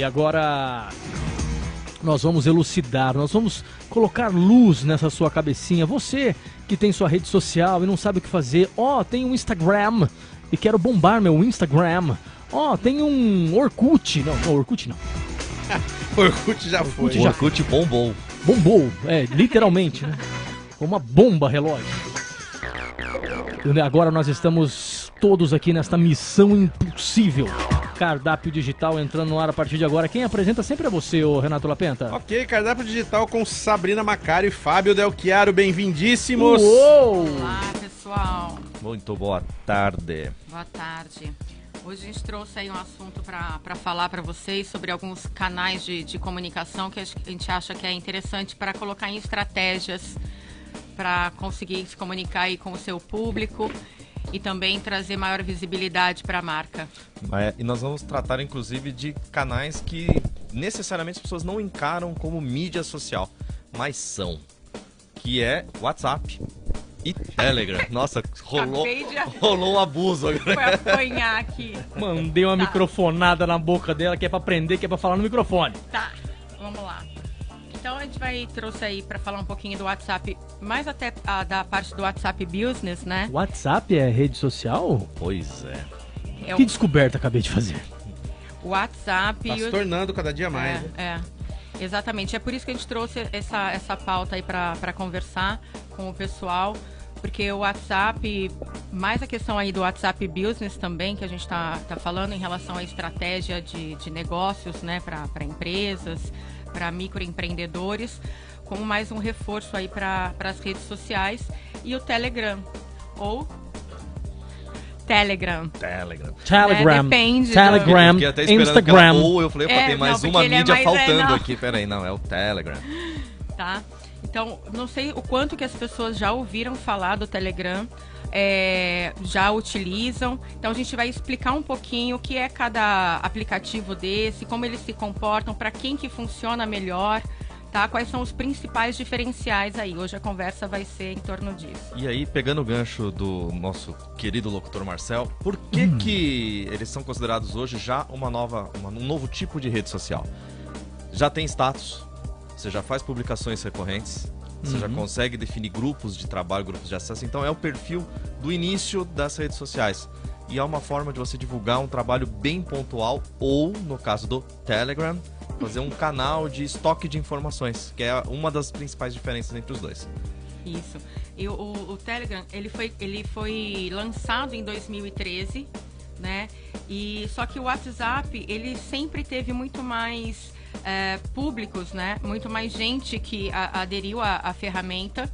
E agora nós vamos elucidar, nós vamos colocar luz nessa sua cabecinha. Você que tem sua rede social e não sabe o que fazer, ó, oh, tem um Instagram e quero bombar meu Instagram. Ó, oh, tem um Orkut. Não, não Orkut não. Orkut já Orkut foi. Já Orkut bombou. Bombou, é, literalmente, né? Uma bomba relógio. Agora nós estamos todos aqui nesta missão impossível. Cardápio digital entrando no ar a partir de agora. Quem apresenta sempre é você, ô Renato Lapenta. Ok, cardápio digital com Sabrina Macari e Fábio Del Chiaro. Bem-vindíssimos. Uou! Olá, pessoal. Muito boa tarde. Boa tarde. Hoje a gente trouxe aí um assunto para falar para vocês sobre alguns canais de, de comunicação que a gente acha que é interessante para colocar em estratégias para conseguir se comunicar aí com o seu público e também trazer maior visibilidade para a marca. É, e nós vamos tratar inclusive de canais que necessariamente as pessoas não encaram como mídia social, mas são, que é WhatsApp e Telegram. Nossa, rolou, de... rolou um abuso agora. Foi apanhar aqui. Mandei uma tá. microfonada na boca dela que é para aprender, que é para falar no microfone. Tá, vamos lá. A gente vai trouxe aí para falar um pouquinho do WhatsApp, mais até a, da parte do WhatsApp Business, né? WhatsApp é rede social? Pois é. é que o... descoberta acabei de fazer? WhatsApp. Tá se tornando cada dia mais. É, né? é. Exatamente. É por isso que a gente trouxe essa, essa pauta aí para conversar com o pessoal. Porque o WhatsApp, mais a questão aí do WhatsApp Business também, que a gente está tá falando em relação à estratégia de, de negócios, né, para empresas, para microempreendedores, como mais um reforço aí para as redes sociais e o Telegram ou Telegram. Telegram. Telegram. É, depende. Telegram. Do... até Instagram. Ou eu falei, opa, é, tem mais não, uma é mídia é faltando é, aqui. Peraí, não, é o Telegram. Tá. Então, não sei o quanto que as pessoas já ouviram falar do Telegram é, já utilizam. Então a gente vai explicar um pouquinho o que é cada aplicativo desse, como eles se comportam, para quem que funciona melhor. Tá? Quais são os principais diferenciais aí? Hoje a conversa vai ser em torno disso. E aí, pegando o gancho do nosso querido locutor Marcel, por que, hum. que eles são considerados hoje já uma nova, uma, um novo tipo de rede social? Já tem status, você já faz publicações recorrentes, você uhum. já consegue definir grupos de trabalho, grupos de acesso. Então é o perfil do início das redes sociais. E é uma forma de você divulgar um trabalho bem pontual, ou, no caso do Telegram, fazer um canal de estoque de informações, que é uma das principais diferenças entre os dois. Isso. E o, o Telegram, ele foi, ele foi lançado em 2013, né? E só que o WhatsApp, ele sempre teve muito mais é, públicos, né? Muito mais gente que a, aderiu à, ferramenta.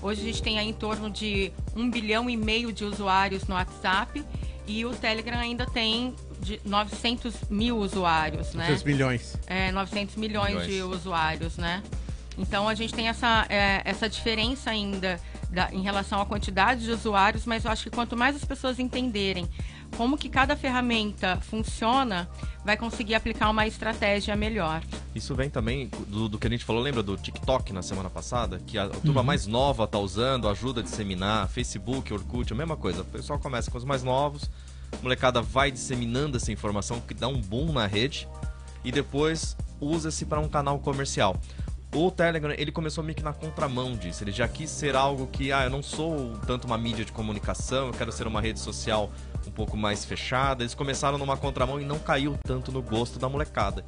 Hoje a gente tem aí em torno de um bilhão e meio de usuários no WhatsApp e o Telegram ainda tem de 900 mil usuários, né? 900 milhões. É, 900 milhões, milhões. de usuários, né? Então a gente tem essa, é, essa diferença ainda da, em relação à quantidade de usuários, mas eu acho que quanto mais as pessoas entenderem como que cada ferramenta funciona, vai conseguir aplicar uma estratégia melhor. Isso vem também do, do que a gente falou, lembra do TikTok na semana passada? Que a, a turma uhum. mais nova tá usando, ajuda a disseminar, Facebook, Orkut, a mesma coisa. O pessoal começa com os mais novos, a molecada vai disseminando essa informação que dá um boom na rede e depois usa-se para um canal comercial. O Telegram, ele começou meio que na contramão disso. Ele já quis ser algo que, ah, eu não sou tanto uma mídia de comunicação, eu quero ser uma rede social um pouco mais fechada. Eles começaram numa contramão e não caiu tanto no gosto da molecada.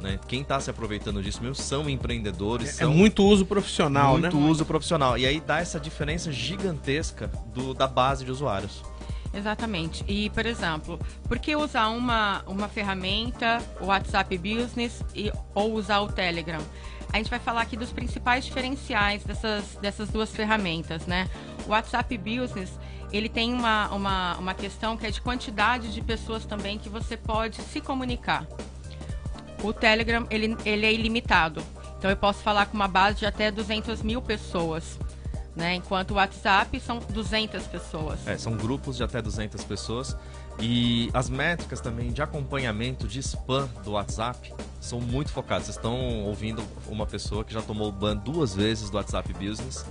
Né? Quem está se aproveitando disso mesmo são empreendedores. É, são é muito uso profissional, muito né? Muito uso profissional. E aí dá essa diferença gigantesca do, da base de usuários. Exatamente. E, por exemplo, por que usar uma, uma ferramenta, o WhatsApp Business, e, ou usar o Telegram? A gente vai falar aqui dos principais diferenciais dessas, dessas duas ferramentas, né? O WhatsApp Business, ele tem uma, uma, uma questão que é de quantidade de pessoas também que você pode se comunicar. O Telegram, ele, ele é ilimitado. Então, eu posso falar com uma base de até 200 mil pessoas. Né? Enquanto o WhatsApp são 200 pessoas. É, são grupos de até 200 pessoas. E as métricas também de acompanhamento de spam do WhatsApp são muito focadas. Vocês estão ouvindo uma pessoa que já tomou ban duas vezes do WhatsApp Business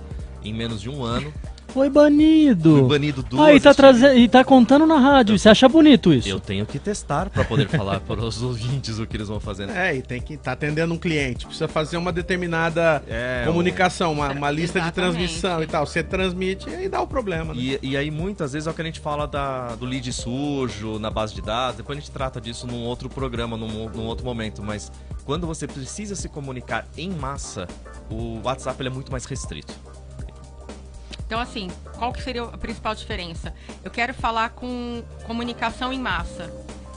em menos de um ano Foi banido. Fui banido duas Aí tá vezes. trazendo e tá contando na rádio. Você acha bonito isso? Eu tenho que testar pra poder falar para os ouvintes o que eles vão fazer. né? É, e tem que estar tá atendendo um cliente. Precisa fazer uma determinada É, comunicação, uma, uma lista de Exatamente. transmissão e tal. Você transmite e aí dá o problema. Né? E, e aí, muitas vezes, é o que a gente fala da, do lead sujo na base de dados. Depois a gente trata disso num outro programa, num, num outro momento. Mas quando você precisa se comunicar em massa, o WhatsApp ele é muito mais restrito. Então, assim, qual que seria a principal diferença? Eu quero falar com comunicação em massa.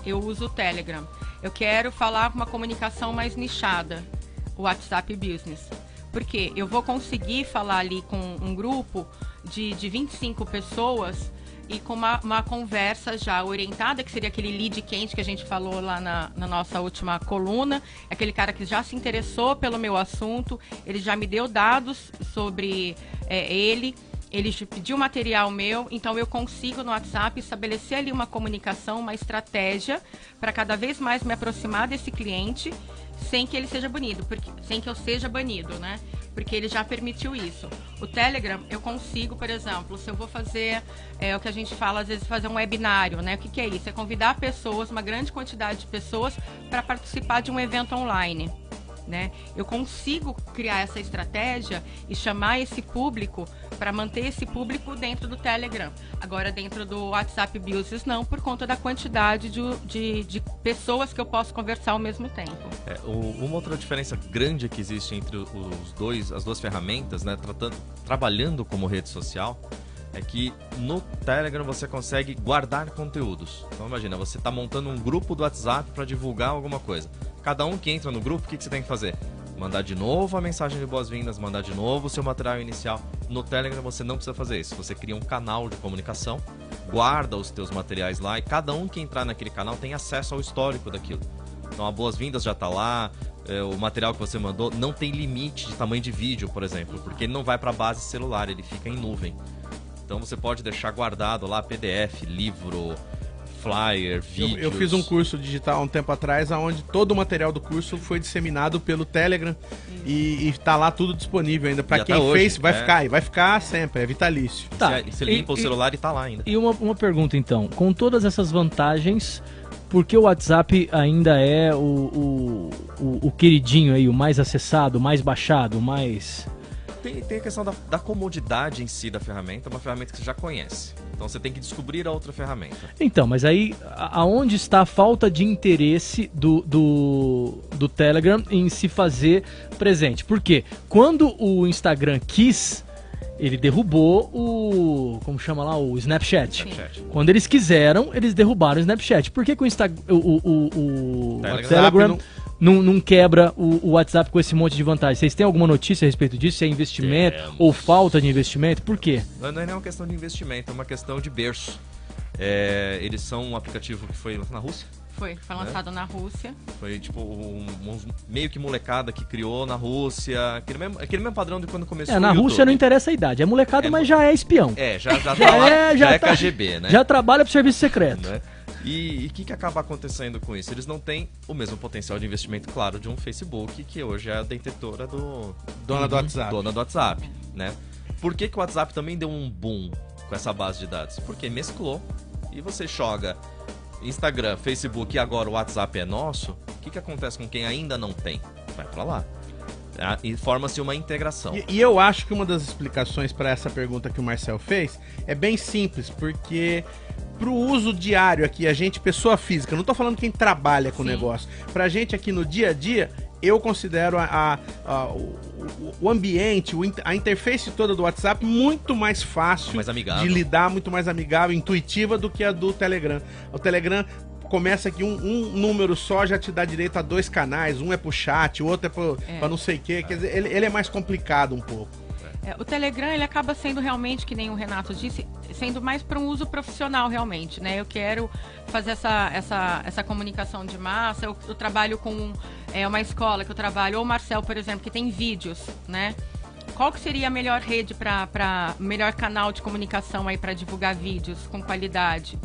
Eu uso o Telegram. Eu quero falar com uma comunicação mais nichada. O WhatsApp Business. Porque eu vou conseguir falar ali com um grupo de, de 25 pessoas e com uma, uma conversa já orientada, que seria aquele lead quente que a gente falou lá na, na nossa última coluna. Aquele cara que já se interessou pelo meu assunto, ele já me deu dados sobre é, ele, ele pediu material meu, então eu consigo no WhatsApp estabelecer ali uma comunicação, uma estratégia para cada vez mais me aproximar desse cliente sem que ele seja banido, porque, sem que eu seja banido, né? Porque ele já permitiu isso. O Telegram, eu consigo, por exemplo, se eu vou fazer é, o que a gente fala, às vezes, fazer um webinário, né? O que, que é isso? É convidar pessoas, uma grande quantidade de pessoas, para participar de um evento online. Né? Eu consigo criar essa estratégia e chamar esse público para manter esse público dentro do Telegram. Agora, dentro do WhatsApp Business, não, por conta da quantidade de, de, de pessoas que eu posso conversar ao mesmo tempo. É, uma outra diferença grande que existe entre os dois, as duas ferramentas, né, tratando, trabalhando como rede social, é que no Telegram você consegue guardar conteúdos. Então imagina, você está montando um grupo do WhatsApp para divulgar alguma coisa. Cada um que entra no grupo, o que, que você tem que fazer? Mandar de novo a mensagem de boas-vindas, mandar de novo o seu material inicial. No Telegram você não precisa fazer isso. Você cria um canal de comunicação, guarda os teus materiais lá e cada um que entrar naquele canal tem acesso ao histórico daquilo. Então a boas-vindas já tá lá, é, o material que você mandou não tem limite de tamanho de vídeo, por exemplo, porque ele não vai para base celular, ele fica em nuvem. Então você pode deixar guardado lá PDF, livro, flyer, Eu, vídeos. eu fiz um curso digital há um tempo atrás, onde todo o material do curso foi disseminado pelo Telegram e, e tá lá tudo disponível ainda. Pra E quem hoje, fez, vai é. ficar, e vai ficar sempre, é vitalício. Tá. Você, você limpa E- o celular e tá lá ainda. E uma, uma pergunta então, com todas essas vantagens, por que o WhatsApp ainda é o, o, o, o queridinho aí, o mais acessado, o mais baixado, o mais. Tem, tem a questão da, da comodidade em si da ferramenta, é uma ferramenta que você já conhece. Então você tem que descobrir a outra ferramenta. Então, mas aí aonde está a falta de interesse do, do, do Telegram em se fazer presente? Porque quando o Instagram quis, ele derrubou o. Como chama lá? O Snapchat. Snapchat. Quando eles quiseram, eles derrubaram o Snapchat. Por que, que o, Insta o, o, o, o Telegram. Telegram não- não, não quebra o, o WhatsApp com esse monte de vantagem? Vocês têm alguma notícia a respeito disso? Se é investimento Temos. ou falta de investimento? Por quê? Não não é nem uma questão de investimento, é uma questão de berço. É, eles são um aplicativo que foi lançado na Rússia. Foi, foi lançado na Rússia. Foi tipo um, um meio que molecada que criou na Rússia. Aquele mesmo, aquele mesmo padrão de quando começou É, na o Rússia YouTube. não interessa a idade. É molecada, É, mas já é espião. É, já, já, Já tá lá, é, já, já é tá- KGB, né? Já trabalha pro serviço secreto. Né? E o que, que acaba acontecendo com isso? Eles não têm o mesmo potencial de investimento, claro, de um Facebook, que hoje é a detetora do, Dona do WhatsApp. dona do WhatsApp, né? Por que, que o WhatsApp também deu um boom com essa base de dados? Porque mesclou e você joga Instagram, Facebook e agora o WhatsApp é nosso. O que, que acontece com quem ainda não tem? Vai pra lá. Ah, E forma-se uma integração. E, e eu acho que uma das explicações para essa pergunta que o Marcel fez é bem simples, porque pro uso diário aqui, a gente, pessoa física, não tô falando quem trabalha com o negócio, pra gente aqui no dia a dia, eu considero a, a- a- o, o- o ambiente, o a interface toda do WhatsApp muito mais fácil Mais amigável. de lidar, muito mais amigável, intuitiva do que a do Telegram. O Telegram começa que um, um número só já te dá direito a dois canais, um é pro chat, o outro é pro, É. pra não sei o quê. Quer dizer, ele, ele é mais complicado um pouco. É, o Telegram ele acaba sendo realmente, que nem o Renato disse, sendo mais para um uso profissional realmente, né? Eu quero fazer essa, essa, essa comunicação de massa. Eu, eu trabalho com é, uma escola que eu trabalho, ou o Marcel, por exemplo, que tem vídeos, né? Qual que seria a melhor rede para melhor canal de comunicação aí para divulgar vídeos com qualidade?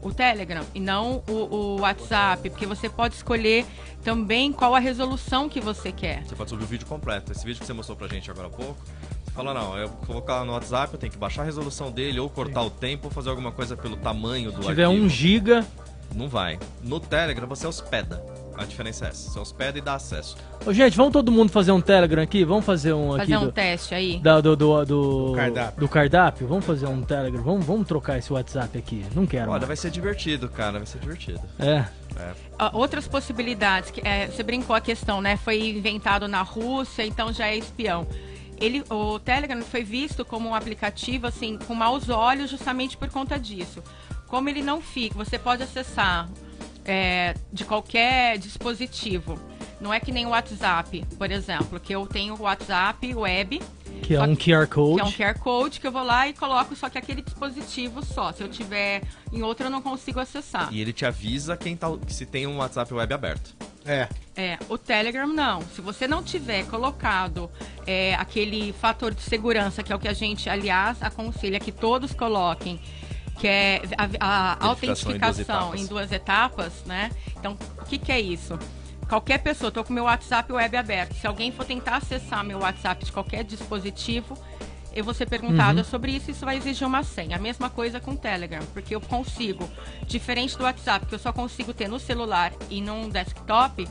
O Telegram e não o, o WhatsApp, porque você pode escolher também qual a resolução que você quer. Você pode subir o vídeo completo. Esse vídeo que você mostrou pra gente agora há pouco Fala, não, eu vou colocar no WhatsApp, eu tenho que baixar a resolução dele, ou cortar o tempo, ou fazer alguma coisa pelo tamanho do Se tiver arquivo. 1 giga, Não vai. No Telegram você hospeda. A diferença é essa. Você hospeda e dá acesso. Ô, gente, vamos todo mundo fazer um Telegram aqui? Vamos fazer um aqui Fazer um do, teste aí. da- do, do, do, Do cardápio. do cardápio? Vamos fazer um Telegram? Vamos, vamos trocar esse WhatsApp aqui. Não quero. Olha, mais. vai ser divertido, cara. Vai ser divertido. É. Ah, outras possibilidades, que, é, você brincou a questão, né? Foi inventado na Rússia, então já é espião. Ele, o Telegram foi visto como um aplicativo assim com maus olhos justamente por conta disso. Como ele não fica, você pode acessar é, de qualquer dispositivo. Não é que nem o WhatsApp, por exemplo, que eu tenho o WhatsApp web, Que é um que- QR Code. que é um QR Code que eu vou lá e coloco só que aquele dispositivo só. Se eu tiver em outro, eu não consigo acessar. E ele te avisa quem tá, se tem um WhatsApp web aberto. É. É, o Telegram não. Se você não tiver colocado é, aquele fator de segurança, que é o que a gente, aliás, aconselha que todos coloquem, que é a, a em autentificação etapas. em duas etapas, né? Então, o que, que é isso? Qualquer pessoa, tô com meu WhatsApp web aberto. Se alguém for tentar acessar meu WhatsApp de qualquer dispositivo, eu vou ser perguntada sobre isso, isso vai exigir uma senha. A mesma coisa com o Telegram, porque eu consigo, diferente do WhatsApp, que eu só consigo ter no celular e num desktop,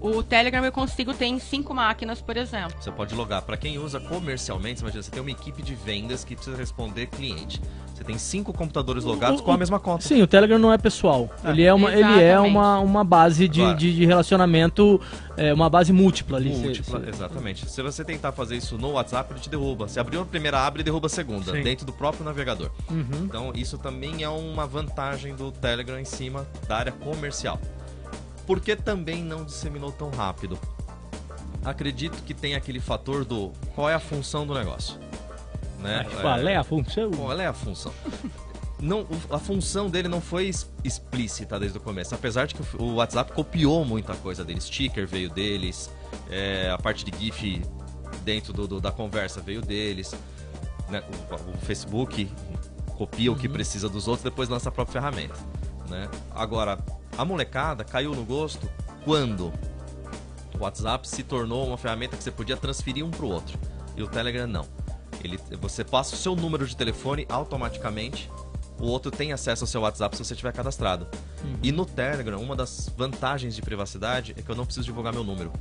o Telegram eu consigo ter em cinco máquinas, por exemplo. Você pode logar. Para quem usa comercialmente, imagina, você tem uma equipe de vendas que precisa responder cliente. Você tem cinco computadores logados O- com a mesma conta. Sim, o Telegram não é pessoal. ele é uma, ele é uma, uma base de, Claro. de, de relacionamento, é, uma base múltipla ali. Múltipla, cê- exatamente. Se você tentar fazer isso no WhatsApp, ele te derruba. Se abriu a primeira abre, ele derruba a segunda, Sim. dentro do próprio navegador. Uhum. Então, isso também é uma vantagem do Telegram em cima da área comercial. Por que também não disseminou tão rápido? Acredito que tem aquele fator do qual é a função do negócio. Né? Mas Qual é a função? Qual é a função? Não, a função dele não foi explícita desde o começo, apesar de que o, WhatsApp copiou muita coisa deles. Sticker veio deles, é, a parte de GIF dentro do- do- da conversa veio deles. né? O, o Facebook copia o que precisa dos outros, depois lança a própria ferramenta. Né? Agora, a molecada caiu no gosto quando o WhatsApp se tornou uma ferramenta que você podia transferir um para o outro. E o Telegram não. Ele, você passa o seu número de telefone automaticamente, o outro tem acesso ao seu WhatsApp se você tiver cadastrado. E no Telegram, uma das vantagens de privacidade é que eu não preciso divulgar meu número.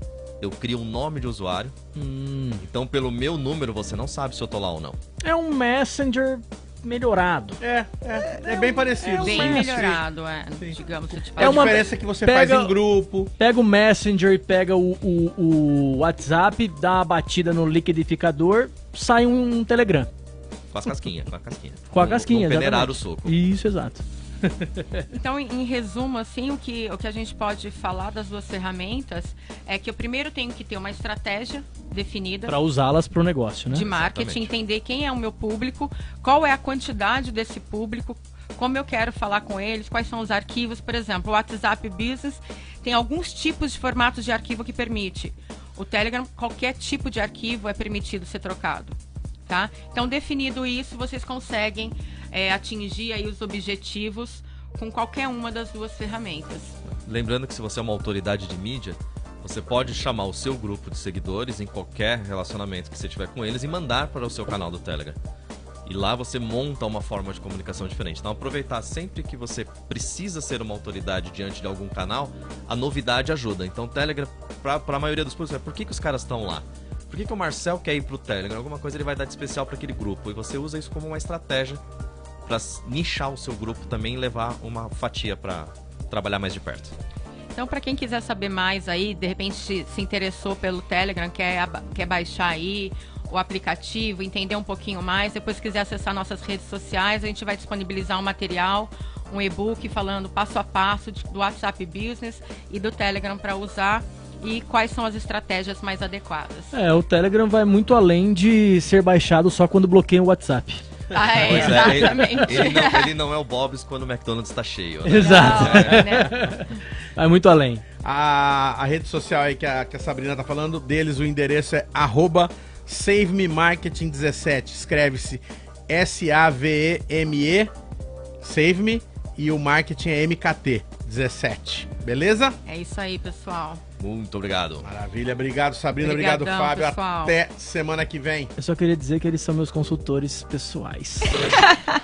Eu crio um nome de usuário, Hum, então pelo meu número você não sabe se eu tô lá ou não. é um Messenger melhorado. É, é, é bem parecido. Bem sim. melhorado, é, Sim. digamos. A É uma- diferença é que você pega- faz em grupo. Pega o Messenger e pega o, o, o WhatsApp, dá uma batida no liquidificador, sai um, Telegram. Com as casquinhas, com a casquinha. Com a casquinha, não peneirar o soco. Isso, exato. Então, em, em resumo, assim, o que, o que a gente pode falar das duas ferramentas é que eu primeiro tenho que ter uma estratégia definida Para usá-las para o negócio, né? de marketing, Exatamente. entender quem é o meu público, qual é a quantidade desse público, como eu quero falar com eles, quais são os arquivos. Por exemplo, o WhatsApp Business tem alguns tipos de formatos de arquivo que permite. O Telegram, qualquer tipo de arquivo é permitido ser trocado. Tá? Então, definido isso, vocês conseguem é, atingir aí os objetivos com qualquer uma das duas ferramentas. Lembrando que se você é uma autoridade de mídia, você pode chamar o seu grupo de seguidores em qualquer relacionamento que você tiver com eles e mandar para o seu canal do Telegram. E lá você monta uma forma de comunicação diferente. Então aproveitar sempre que você precisa ser uma autoridade diante de algum canal, a novidade ajuda. Então o Telegram, para a maioria dos públicos, é por que, que os caras estão lá? Por que, que o Marcel quer ir pro Telegram? Alguma coisa ele vai dar de especial para aquele grupo. E você usa isso como uma estratégia para nichar o seu grupo também e levar uma fatia para trabalhar mais de perto. Então, para quem quiser saber mais aí, de repente se interessou pelo Telegram, quer, quer baixar aí o aplicativo, entender um pouquinho mais, depois quiser acessar nossas redes sociais, a gente vai disponibilizar um material, um e-book falando passo a passo do WhatsApp Business e do Telegram para usar e quais são as estratégias mais adequadas. É, o Telegram vai muito além de ser baixado só quando bloqueia o WhatsApp. Ah, é, Pois é, ele- exatamente. Ele, não, ele não é o Bob's quando o McDonald's está cheio. né? Exato. Não, né? Vai muito além. A, a rede social aí que a, que a Sabrina tá falando, deles o endereço é arroba SaveMeMarketing17. Escreve-se S-A-V-E-M-E, Save Me, e o marketing é MKT17. Beleza? É isso aí, pessoal. Muito obrigado. Maravilha, obrigado Sabrina, Obrigadão, obrigado Fábio. pessoal. Até semana que vem. Eu só queria dizer que eles são meus consultores pessoais.